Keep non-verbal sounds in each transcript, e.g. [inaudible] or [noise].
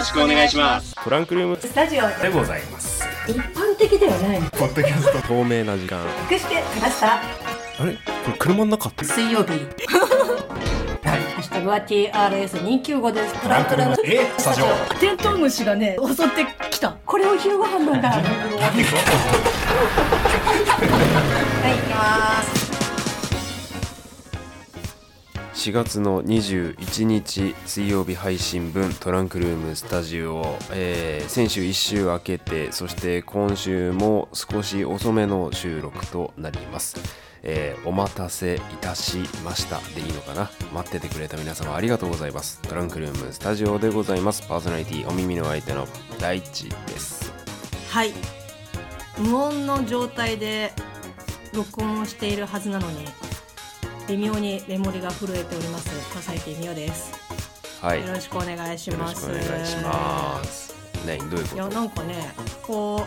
ろしくお願いします。トランクルーム。スタジオでございます。一般的ではないポッドキャスト。透明な時間。隠してきました？あれ？これ車の中？って水曜日。ハッシュタグは TRS295 です。トランクルーム。えスタジオ。テントウムシがね襲ってきた。これを昼ご飯なんだ。はい行きます4月の21日水曜日配信分トランクルームスタジオ、えー先週1週明けてそして今週も少し遅めの収録となります、えーお待たせいたしました。でいいのかな？待っててくれた皆様ありがとうございます。トランクルームスタジオでございます。パーソナリティお耳の相手の大地です。はい。無音の状態で録音をしているはずなのに。微妙にメモリが震えております。笠井みよです。はい。よろしくお願いします。お願いします。何どういういやことなんかねこ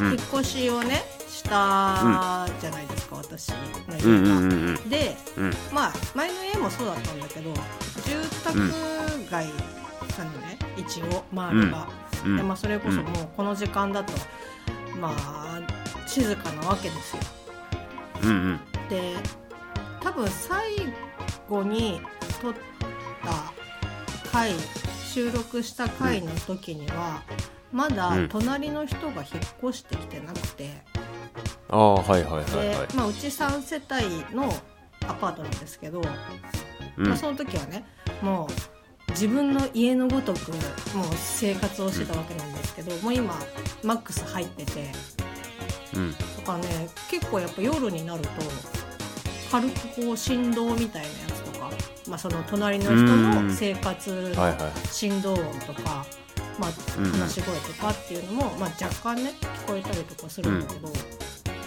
う引っ越しをねしたじゃないですか、私の家が、うんうんうん。うんでうん。まあ前の家もそうだったんだけど住宅街なのね、一応周りが、うん。でまあ、それこそもうこの時間だと、まあ静かなわけですよ。うんうん。で多分最後に撮った回収録した回の時には、まだうん。隣の人が引っ越してきてなくて、ああはいはいはいはい。で、まあ、うち3世帯のアパートなんですけど、うん。まあ、その時はねもう自分の家のごとくもう生活をしてたわけなんですけど、もう今マックス入ってて。うん。だからね結構やっぱ夜になると軽くこう振動みたいなやつとか、まあ、その隣の人の生活振動音とか、まあ、話し声とかっていうのも、まあ、若干ね聞こえたりとかするんだけど、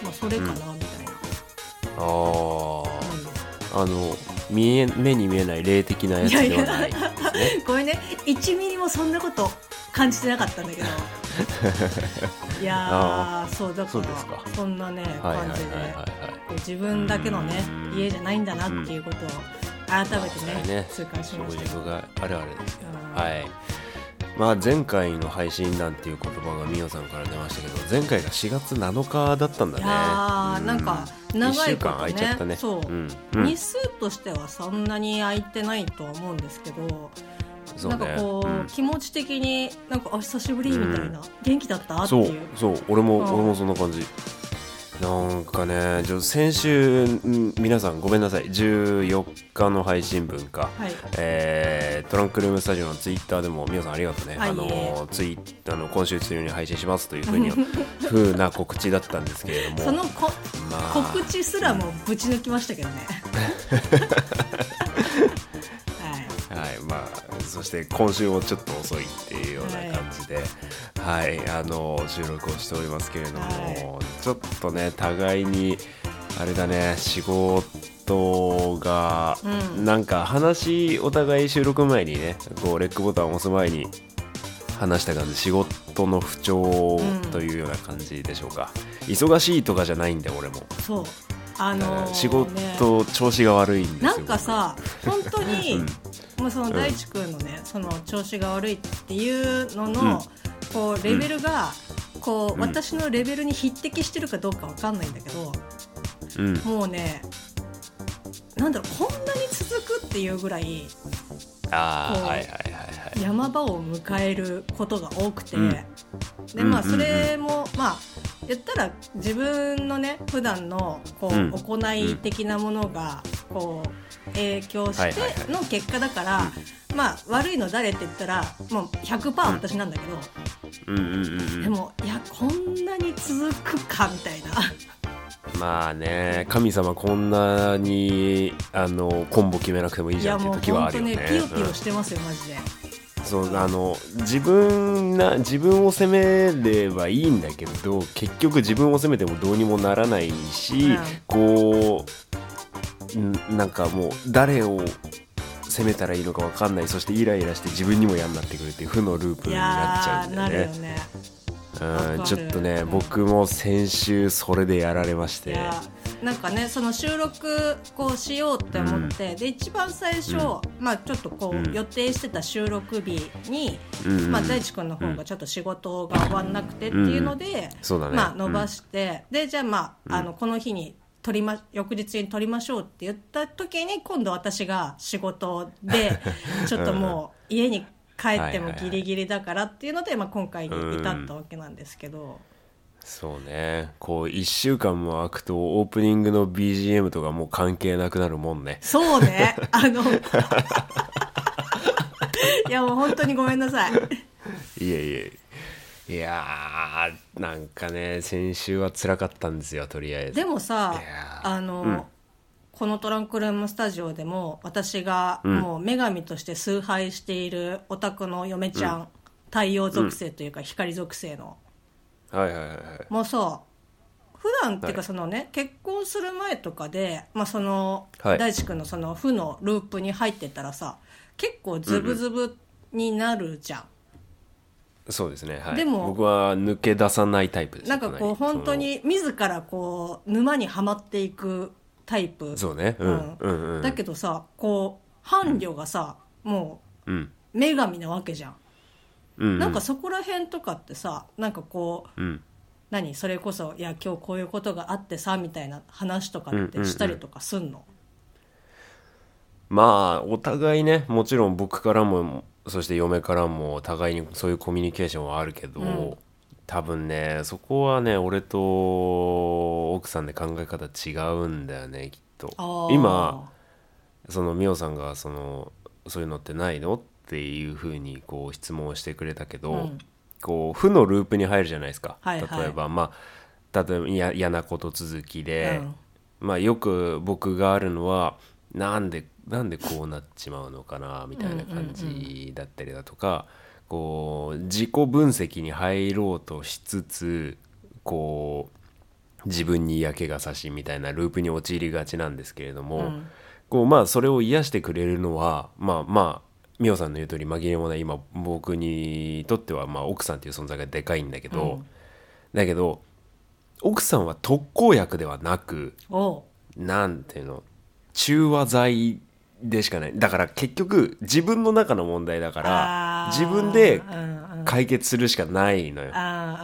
まあ、それかなみたいな。あああの見え目に見えない霊的なやつではないね。[laughs] ごめんね。1ミリもそんなこと感じてなかったんだけど。[laughs] いやそうだからそうですか。そんなねはいはいはい感じではい。はいこう自分だけのねうん家じゃないんだなっていうことを改めてねね。痛感しました。があるあるですけはい。まあ前回の配信なんていう言葉がみおさんから出ましたけど前回が4月7日だったんだね。いやーなんか長いこと1週間空いちゃったね。そう。うん。うん。日数としてはそんなに空いてないとは思うんですけどそうね。なんかこう、うん。気持ち的になんかあ久しぶりみたいな、元気だった？ってそう。いう。そう。俺も、うん。俺もそんな感じなんかね先週ん皆さんごめんなさい。14日の配信分か、はい。えートランクルームスタジオのツイッターでも皆さんありがとうね、あのツイあの今週中に配信しますというふうに [laughs] ふうな告知だったんですけれども。そのこまあ。告知すらもぶち抜きましたけどね [laughs] そして今週もちょっと遅いっていうような感じではい、あの収録をしておりますけれども、はちょっとね互いにあれだね仕事が、うん。なんか話お互い収録前にねこうレックボタンを押す前に話した感じ仕事の不調というような感じでしょうか、忙しいとかじゃないんだよ俺も、そう。あのーね仕事調子が悪いんですよなんかさ本当に、[laughs] うんもうその大地君のねその調子が悪いっていうのの、こうレベルが、こううん。私のレベルに匹敵してるかどうかわかんないんだけどうん。もうねなんだろうこんなに続くっていうぐらいこうああはいはいはいはい。山場を迎えることが多くて、うん。でまあそれも、まあ言ったら自分のね普段のこう、うん。行い的なものがこう影響しはいはいはい。ての結果だから、まあ悪いの誰って言ったらもう100%私なんだけど、うん。うんうんうんでもいやこんなに続くかみたいな。まあね神様こんなにあのコンボ決めなくてもいいいじゃんっていもう時はあるよね。本当ねピヨピヨしてますよ、マジで。うんそうあの自分な自分を責めればいいんだけど結局自分を責めてもどうにもならないし、うんこうんなんかもう誰を責めたらいいのか分かんないそしてイライラして自分にも嫌になってくるっていう負のループいになっちゃうんだよね。るよね。うんちょっとね僕も先週それでやられましてなんかねその収録こうしようって思って、で一番最初、まあちょっとこう、うん。予定してた収録日に、うんうんまあ大地君の方がちょっと仕事が終わんなくてっていうので、ね。まあ伸ばして、でじゃあまああのこの日に撮りま翌日に撮りましょうって言った時に今度私が仕事で [laughs] ちょっともう家に帰ってもギリギリだからっていうので、まあ、今回に至ったわけなんですけど。そうね。こう1週間も空くとオープニングの BGM とかもう関係なくなるもんね。そうね。あの、いやもう本当にごめんなさい。いえいえ。いやーなんかね先週は辛かったんですよとりあえず。でもさあの、うん。このトランクルームスタジオでも私がもう女神として崇拝しているオタクの嫁ちゃん、太陽属性というか光属性の、はいはいはいはい。もうさ普段っていうはい。かそのね、結婚する前とかで、まあ、その、はい。大地君のその負のループに入ってたらさ結構ズブズブになるじゃん。そうですねはい。でも僕は抜け出さないタイプですなんかこう本当に自らこう沼にはまっていくタイプ。そうねうんうん。うんだけどさこう伴侶がさ、もうん。う女神なわけじゃん、うんうん。なんかそこら辺とかってさなんかこううん。何？それこそいや今日こういうことがあってさみたいな話とかってしたりとかすんの、まあお互いねもちろん僕からもそして嫁からも互いにそういうコミュニケーションはあるけど、うん。多分ねそこはね俺と奥さんで考え方違うんだよねきっと。今その美桜さんがそのそういうのってないの？っていうふうにこう質問をしてくれたけど、うん。こう負のループに入るじゃないですか、はいはい。例えばまあ例えば嫌嫌なこと続きで、うん。まあよく僕があるのはなんでなんでこうなっちまうのかなみたいな感じだったりだとか、こう自己分析に入ろうとしつつこう自分に嫌気がさしみたいなループに陥りがちなんですけれども、うん。こうまあそれを癒してくれるのはまあまあ美桜さんの言う通り紛れもない今僕にとってはまあ奥さんっていう存在がでかいんだけど、うん。だけど奥さんは特効薬ではなくなんていうの中和剤でしかない。だから結局自分の中の問題だから自分でうんうん。解決するしかないのよ。な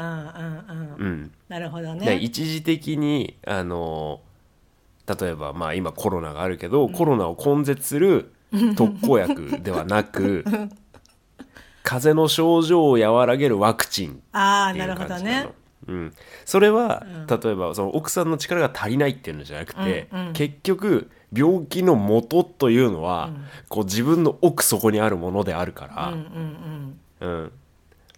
るほどでね一時的にあの例えばまあ今コロナがあるけど、コロナを根絶する [laughs] 特効薬ではなく風邪の症状を和らげるワクチンっていうああなるほどね。うん、それは、例えばその奥さんの力が足りないっていうのじゃなくて、うんうん。結局病気の元というのは、こう自分の奥底にあるものであるから、うんうんうん、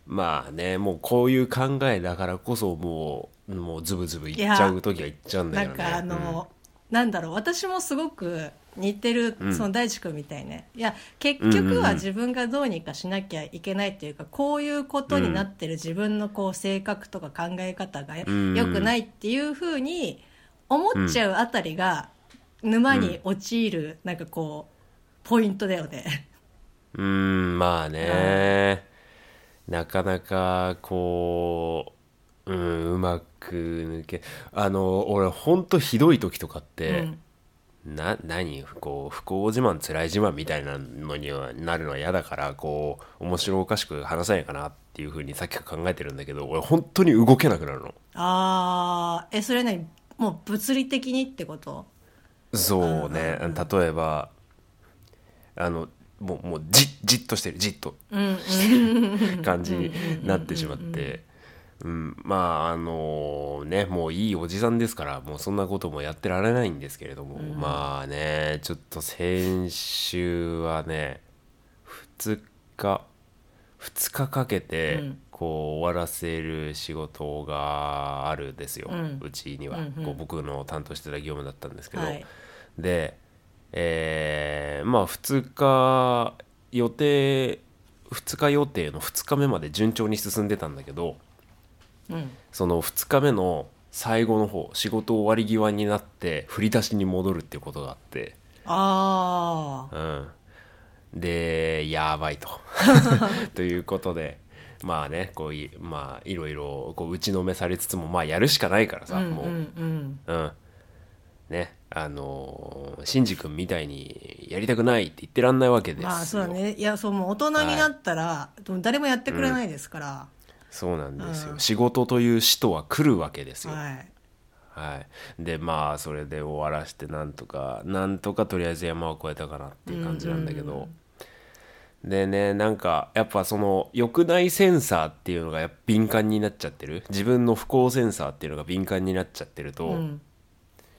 まあねもうこういう考えだからこそもうもうズブズブいっちゃう時はいっちゃうんだよね。なんかあの、なんだろう私もすごく似てる、その大地君みたいね。いや結局は自分がどうにかしなきゃいけないっていうか、こういうことになってる自分のこう性格とか考え方が良ん。くないっていうふうに思っちゃうあたりが沼に陥るなんかこうポイントだよね。うん、うんまあね、なかなかこう、うん、うまく抜けあの俺ほんとひどい時とかって、うんな何こう不幸自慢辛い自慢みたいなのにはなるのは嫌だからこう面白おかしく話さないかなっていうふうにさっきから考えてるんだけど俺本当に動けなくなるの。ああえそれ何？もう物理的にってこと？そうね。例えばあのもうもうじじっとしてる。じっと。感じになってしまってうん。まああのねもういいおじさんですからもうそんなこともやってられないんですけれども、まあねちょっと先週はね2日2日かけてうん。こう終わらせる仕事があるんですよ、うん。うちには、うんうん。こう僕の担当してた業務だったんですけど、はい。で、えーまあ2日予定2日予定の2日目まで順調に進んでたんだけどうん。その2日目の最後の方仕事終わり際になって振り出しに戻るっていうことがあって、ああうん、でやばいと。[laughs] ということでまあねこういまあいろいろこう打ちのめされつつもまあやるしかないからさ、もううんう。ん。うん、ねあのシンジ君みたいにやりたくないって言ってらんないわけですよ。まあそうだね。いやそうもう大人になったら、でも誰もやってくれないですから、そうなんですよ、うん。仕事という使徒は来るわけですよ。はい。はい、でまあそれで終わらしてなんとかなんとかとりあえず山を越えたかなっていう感じなんだけど、でねなんかやっぱその欲内センサーっていうのがやっぱ敏感になっちゃってる。自分の不幸センサーっていうのが敏感になっちゃってると、うん。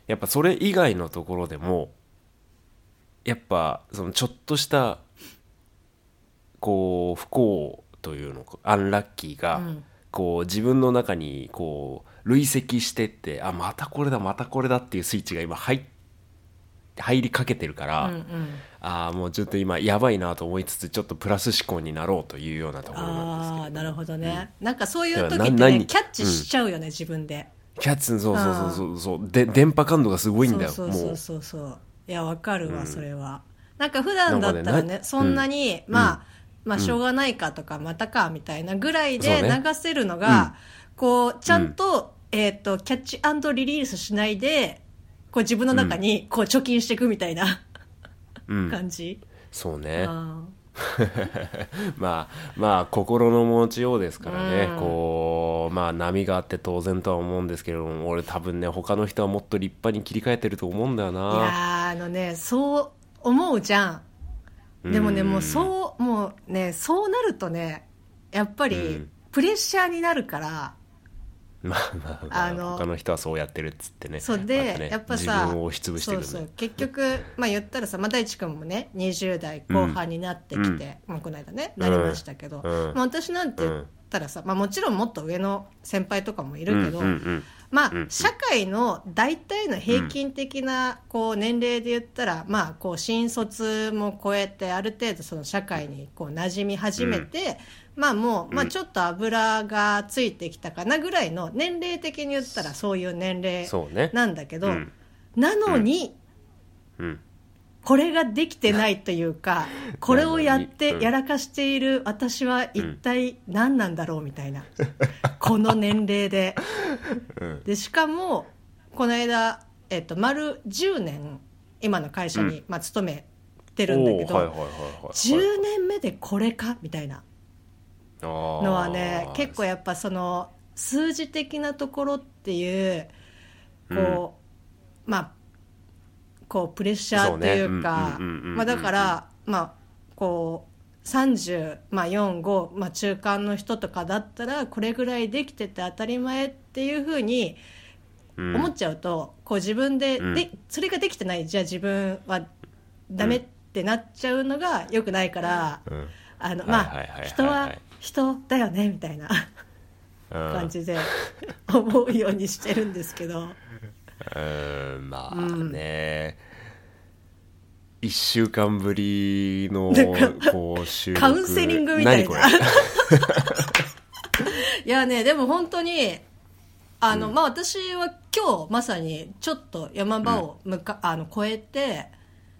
やっぱそれ以外のところでもやっぱそのちょっとしたこう不幸というのかアンラッキーが、うん。こう自分の中にこう累積してってあまたこれだまたこれだっていうスイッチが今入っ入りかけてるから、うんうん。ああもうちょっと今やばいなと思いつつちょっとプラス思考になろうというようなところなんですけどなるほどね、なんかそういう時ってねキャッチしちゃうよね、自分で。キャッツそうそうそうそうそう。で電波感度がすごいんだよそうそうそうそう。いやわかるわ、それは。なんか普段だったらねそんなに、まあ、まあしょうがないかとか、またかみたいなぐらいで流せるのが、こうちゃんと,、えっとキャッチリリースしないでこう自分の中にこう貯金していくみたいな、うん。感じ、そうね。あ [laughs] まあまあ心の持ちようですからね、うん。こうまあ波があって当然とは思うんですけれども俺多分ね他の人はもっと立派に切り替えてると思うんだよーいやあのねそう思うじゃんでもねうんもうそうもうねそうなるとねやっぱりうん。プレッシャーになるから、まあまあまああの他の人はそうやってるっつってねそうで、ねやっぱさ自分を押しつぶしてるそうねそう結局 [laughs] まあ言ったらさ、まあ、大地君もね20代後半になってきて、まあ、この間ねなりましたけど、うん。まあ、私なんて言ったらさ、まあ、もちろんもっと上の先輩とかもいるけど、うんうんうんまあ社会の大体の平均的なこう年齢で言ったら、まあこう新卒も超えてある程度その社会にこう馴染み始めて、まあもう、まあちょっと油がついてきたかなぐらいの年齢的に言ったらそういう年齢そうね。なんだけど、うん。なのに、うんこれができてないというか [laughs] これをやってうん。やらかしている私は一体何なんだろうみたいな、この年齢で。[laughs] うん。でしかもこの間、えっと丸10年今の会社に、まあ、勤めてるんだけど、おーはいはいはいはい10年目でこれかみたいなののはね結構やっぱその数字的なところっていうこう、まあこうプレッシャーというかまあだからまあこう30、まあ、45、まあ、中間の人とかだったらこれぐらいできてて当たり前っていうふうに思っちゃうと、こう自分で,、うん。でそれができてない。じゃあ自分はダメってなっちゃうのがよくないから、うん。あのはい。まあ人は人だよねみたいなうん。感じで思うようにしてるんですけどうんまあね、一週間ぶりのこう収録。カウンセリングみたいな。[laughs] いやねでも本当にあの、まあ私は今日まさにちょっと山場を向か、あの越えて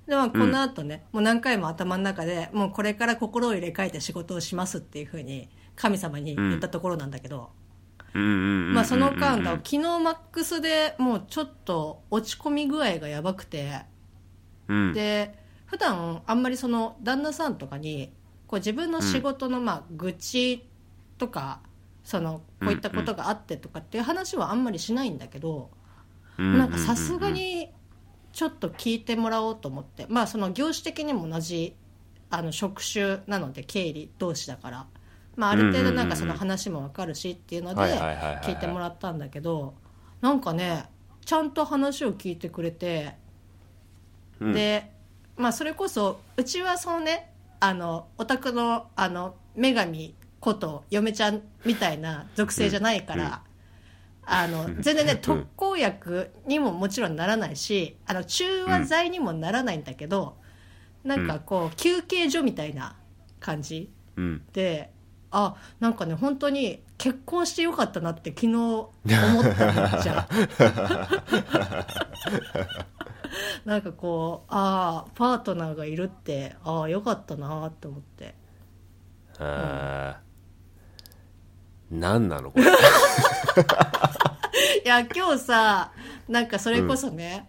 で、まあ、この後ね、もう何回も頭の中でもうこれから心を入れ替えて仕事をしますっていうふうに神様に言ったところなんだけど、まあその間だ、昨日マックスでもうちょっと落ち込み具合がやばくて、うん。で普段あんまりその旦那さんとかにこう自分の仕事のまあ愚痴とか、そのこういったことがあってとかっていう話はあんまりしないんだけど、なんかさすがにちょっと聞いてもらおうと思って。まあその業種的にも同じあの職種なので経理同士だから、まあ、ある程度なんかその話もわかるしっていうので聞いてもらったんだけどなんかねちゃんと話を聞いてくれて、うん。で、まあ、それこそうちはそのねあのお宅のあの女神こと嫁ちゃんみたいな属性じゃないから、あの全然ね特効薬にももちろんならないしあの中和剤にもならないんだけど、なんかこう休憩所みたいな感じうん。であなんかね本当に結婚してよかったなって昨日思っためっちゃ [laughs] なんかこうああパートナーがいるってああよかったなって思って。あー。何なのこれ？[laughs] いや今日さなんかそれこそね、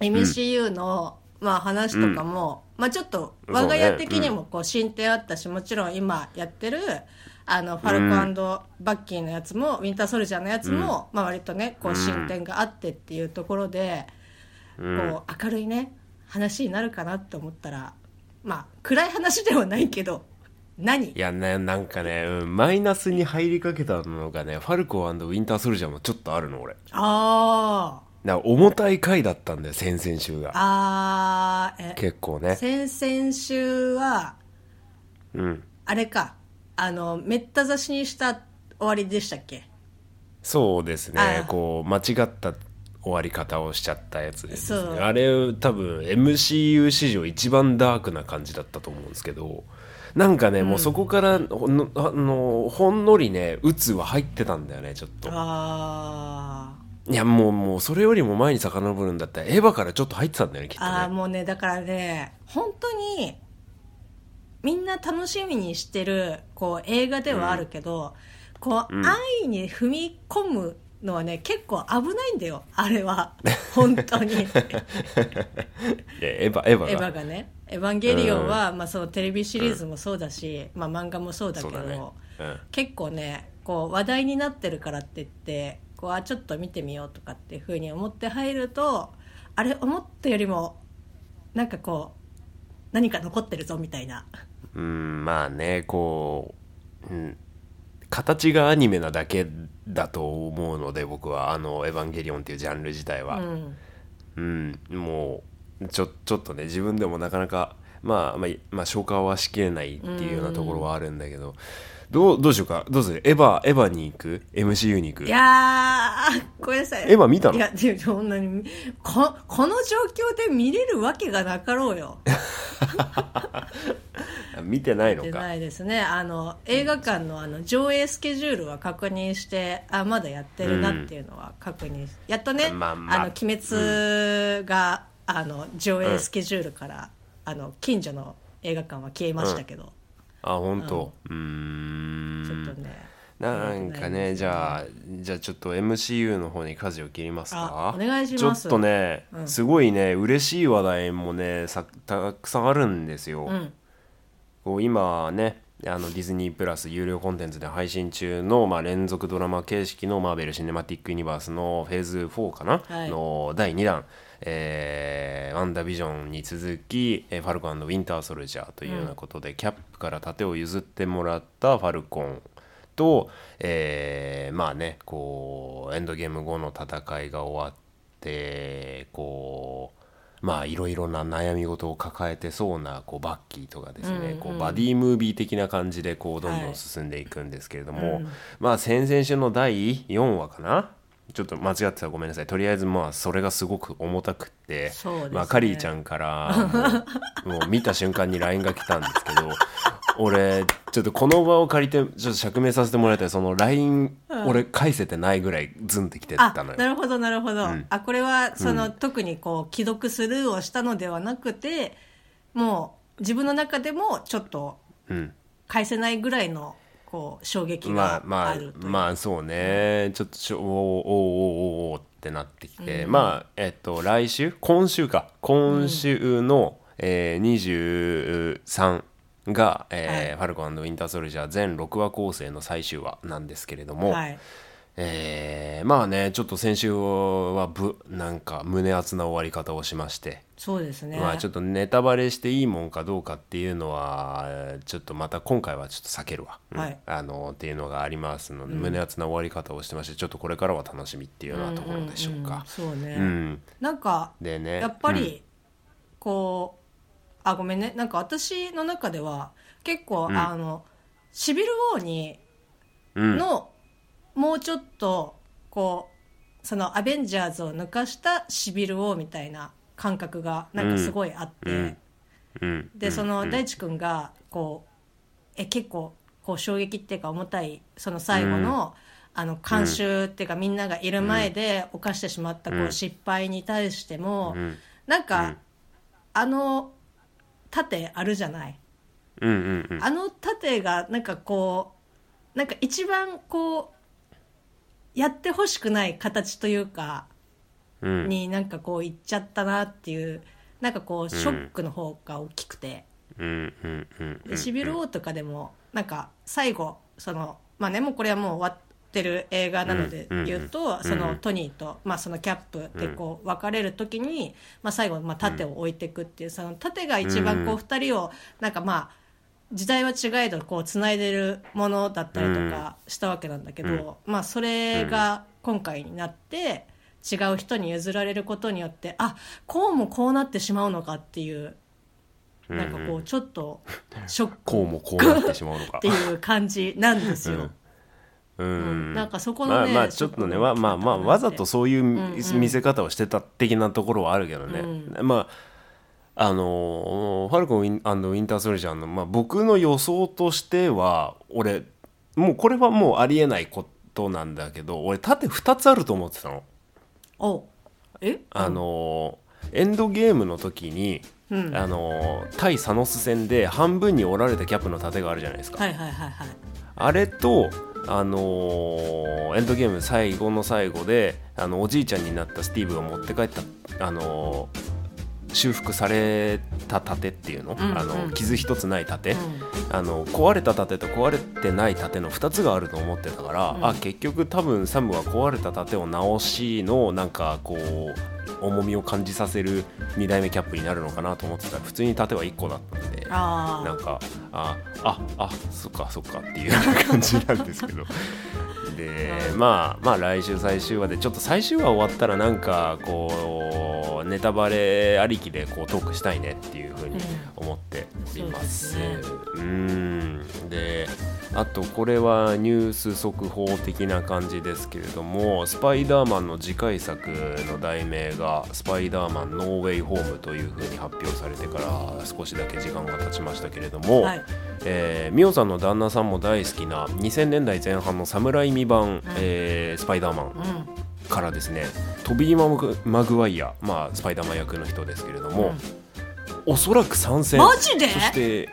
MCU の、まあ、話とかも、まあ、ちょっと我が家的にもこう進展あったし、もちろん今やってるあのファルコバッキーのやつも、ウィンターソルジャーのやつも、まあ、割とねこう進展があってっていうところで、こう明るいね話になるかなって思ったらまあ暗い話ではないけど何？いやねなんかね、うん、マイナスに入りかけたのがねファルコウィンターソルジャーもちょっとあるの俺。ああだから重たい回だったんだよ先々週が。あーえ結構ね。先々週はうん。あれか。あのめった刺しにした終わりでしたっけ？そうですね。ああこう間違った終わり方をしちゃったやつですそう。ねあれ多分 MCU 史上一番ダークな感じだったと思うんですけどなんかね、もうそこからほんのあのほんのりね鬱は入ってたんだよねちょっと。あーいやもうもうそれよりも前に遡るんだったらエヴァからちょっと入ってたんだよねきっとあーねもうねだからね本当にみんな楽しみにしてるこう映画ではあるけど、こう、安易に踏み込むのはね結構危ないんだよあれは。本当に。[laughs] エヴァエヴァが。ヴァがね「エヴァンゲリオンは」まあ、そのテレビシリーズもそうだし、まあ、漫画もそうだけどね。うん。結構ねこう話題になってるからって言ってこうあちょっと見てみようとかっていうふうに思って入るとあれ思ったよりもなんかこう何か残ってるぞみたいな。うんまあねこう、うん、形がアニメなだけだと思うので僕はあの「エヴァンゲリオン」っていうジャンル自体は、うん。うんもうちょちょっとね自分でもなかなか、まあ、まあまあ消化はしきれないっていうようなところはあるんだけど、どうどうしようか？どうする？エヴァエヴァに行く？MCU に行く？いやーごめんなさい。エヴァ見たの？いやでもそんなにここの状況で見れるわけがなかろうよ。[laughs] 見てないのか？出ないですね。あの映画館のあの上映スケジュールは確認してあまだやってるなっていうのは確認し、やっとね、まあまあ。あの鬼滅が、あの上映スケジュールから、あの近所の映画館は消えましたけど、あ本当。うーん。ちょっとね。なんかねじゃあじゃあちょっと MCU の方に舵を切りますか？あお願いします。ちょっとね、すごいね嬉しい話題もねさたくさんあるんですよ、うん。こう今ねあのディズニープラス有料コンテンツで配信中の、まあ、連続ドラマ形式のマーベル・シネマティック・ユニバースのフェーズ4かな、はい。の第2弾、えーワンダービジョンに続き、えーファルコンウィンター・ソルジャーというようなことで、キャップから盾を譲ってもらったファルコンと、えーまあねこうエンドゲーム後の戦いが終わってこうまあいろいろな悩み事を抱えてそうなこうバッキーとかですね、こうバディムービー的な感じでこうどんどん進んでいくんですけれども、まあ先々週の第4話かなちょっと間違ってたらごめんなさい。とりあえずまあそれがすごく重たくって、ね。まあ、カリーちゃんからもう見た瞬間に LINE が来たんですけど [laughs] 俺ちょっとこの場を借りてちょっと釈明させてもらいたい。その LINE、俺返せてないぐらいズンってきてあたのよ。なるほどなるほど、あこれはその、特にこう既読スルーをしたのではなくてもう自分の中でもちょっとうん。返せないぐらいのこう衝撃がまあまああるという、まあそうね。ちょっとしょおーおーおーおーおーってなってきて、まあえっと来週？今週か。今週の、えー、23が、えーファルコンウィンター・ソルジャー全6話構成の最終話なんですけれども、はいえーまあねちょっと先週はぶなんか胸熱な終わり方をしまして、そうですね、まあちょっとネタバレしていいもんかどうかっていうのはえーちょっとまた今回はちょっと避けるわ、うん。はい。あのっていうのがありますので、胸熱な終わり方をしてましてちょっとこれからは楽しみっていうようなところでしょうか。そうね、うん。なんかでね。やっぱりこうあごめんね。なんか私の中では結構、あのシビル王にうん。の、もうちょっとこうそのアベンジャーズを抜かしたシビル王みたいな感覚がなんかすごいあって、うん。うん。でその大地君がこうえ結構こう衝撃っていうか重たいその最後の、あの慣習っていうかみんながいる前で犯してしまったこう失敗に対しても、ん。なんか、あの盾あるじゃない？うんうんうん。あの盾がなんかこうなんか一番こうやってほしくない形というかになんかこう行っちゃったなっていうなんかこうショックの方が大きくて、うんうんシビル王とかでもなんか最後そのまあねもうこれはもう終わってる映画なのでうん言うと、うんそのトニーと、まあ、そのキャップでこう別れる時に、まあ、最後まあ盾を置いていくっていうその盾が一番こううん。二人をなんかまあ時代は違えどこうつないでるものだったりとかしたわけなんだけど、まあそれが今回になって違う人に譲られることによってあこうもこうなってしまうのかっていうなんかこうちょっとショックこうもこうなってしまうのか。っていう感じなんですよ。[laughs] うん。なんかそこのねまあまあちょっとねわまあまあわざとそういう見せ方をしてた的なところはあるけどね、まああのーファルコンウィンターソルジャーの、まあ、僕の予想としては俺もうこれはもうありえないことなんだけど俺縦2つあると思ってたの。おえ？あのーエンドゲームの時に、うんあのー対サノス戦で半分に折られたキャップの盾があるじゃないですか。はいはいはいはいあれと、あのーエンドゲーム最後の最後であのおじいちゃんになったスティーブが持って帰った、あのー修復された盾っていうの,、んあの傷一つない盾、うあの壊れた盾と壊れてない盾の2つがあると思ってたから、うん。あ結局多分サムは壊れた盾を直しのなんかこう重みを感じさせる2代目キャップになるのかなと思ってた。ら普通に盾は1個だったんで。あなんかあああそっかそっかっていう感じなんですけどでまあまあ来週最終話でちょっと最終話終わったらなんかこうネタバレありきでこうトークしたいねっていうふうに思っています。うんであとこれはニュース速報的な感じですけれどもスパイダーマンの次回作の題名が「スパイダーマンノーウェイホーム」というふうに発表されてから少しだけ時間が経ちましたけれども、はい。えーミオさんの旦那さんも大好きな2000年代前半の侍未版、えースパイダーマンうん。からですねトビー・マグマグワイア、まあ、スパイダーマン役の人ですけれども、おそらく参戦マジで？そして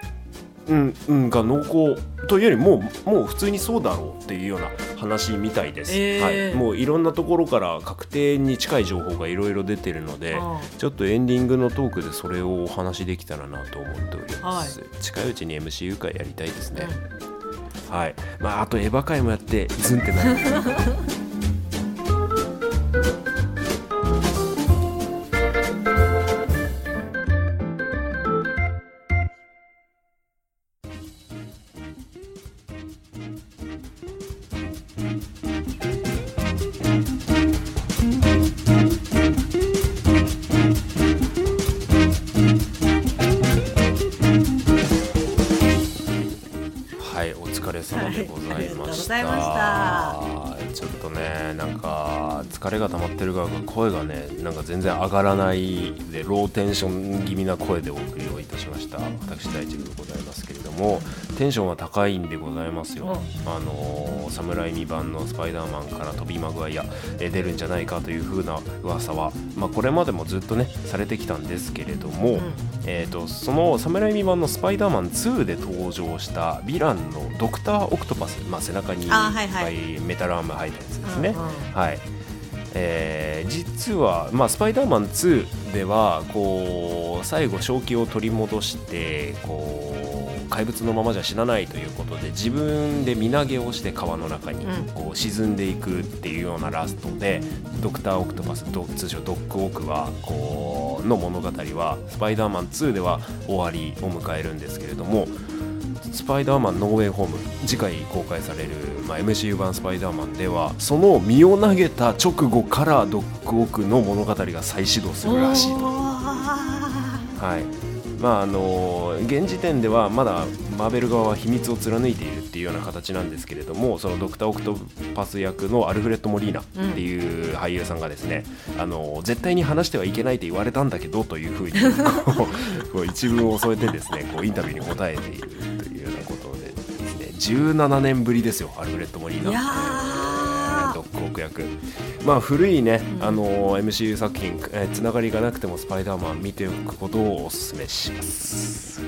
うんうんが濃厚というよりもうもう普通にそうだろうっていうような話みたいです、えー。はい、もういろんなところから確定に近い情報がいろいろ出てるので、うん。ちょっとエンディングのトークでそれをお話できたらなと思っております、近いうちに MCU 会やりたいですね、はい。まああとエヴァ会もやってズンってなる。[laughs] がらないでローテンション気味な声でお送りをいたしました。私大地でございますけれども、テンションは高いんでございますよ。あのー、侍未版のスパイダーマンからトビー・マグワイア、えー出るんじゃないかという風な噂は、まあこれまでもずっとねされてきたんですけれども。えー、とその侍未版の「スパイダーマン2」で登場したヴィランのドクター・オクトパス、まあ、背中にいっぱいメタルアーム入ったやつですね。うんうんはいえー実は、まあ、スパイダーマン2ではこう最後正気を取り戻してこう怪物のままじゃ死なないということで自分で身投げをして川の中にうん。こう沈んでいくっていうようなラストで、ドクター・オクトパスド通称ドッグ・オークはこうの物語はスパイダーマン2では終わりを迎えるんですけれどもスパイダーマンノーウェイホーム。次回公開される、まあ、MCU 版スパイダーマンではその身を投げた直後からドッグ・オークの物語が再始動するらしいと。はい。まああの現時点ではまだマーベル側は秘密を貫いているっていうような形なんですけれどもそのドクター・オクトパス役のアルフレッド・モリーナっていう俳優さんがですね、あの絶対に話してはいけないと言われたんだけどというふうにこう一文を添えてですねこうインタビューに答えている17年ぶりですよアルフレッド・モリーナ。いやドッグオーク役まあ古いね、あの MCU 作品、えーつながりがなくてもスパイダーマン見ておくことをお勧めします